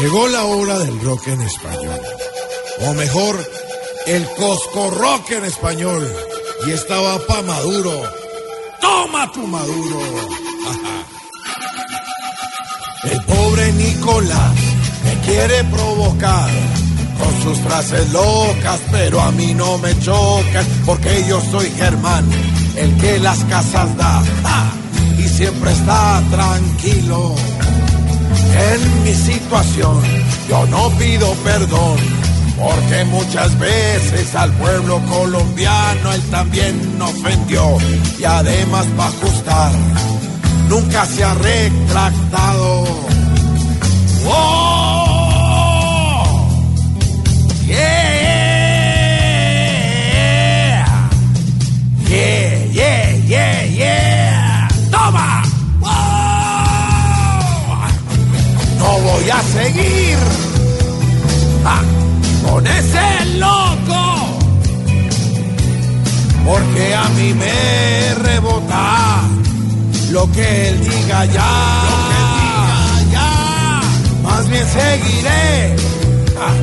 Llegó la hora del rock en español. O mejor, el Cosco Rock en español. Y estaba pa' Maduro. ¡Toma tu Maduro! El pobre Nicolás me quiere provocar con sus frases locas, pero a mí no me chocan porque yo soy Germán, el que las casas da ¡Ja! Y siempre está tranquilo. En mi situación yo no pido perdón, porque muchas veces al pueblo colombiano él también ofendió y además para ajustar nunca se ha retractado. ¡Oh! A seguir ah, con ese loco. Porque a mí me rebota lo que él diga ya. Lo que diga ya. Más bien seguiré ah,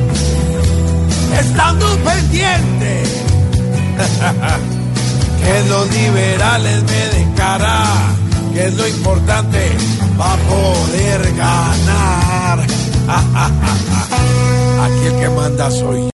estando pendiente. que los liberales me den que es lo importante para poder ganar. Aquí el que manda soy.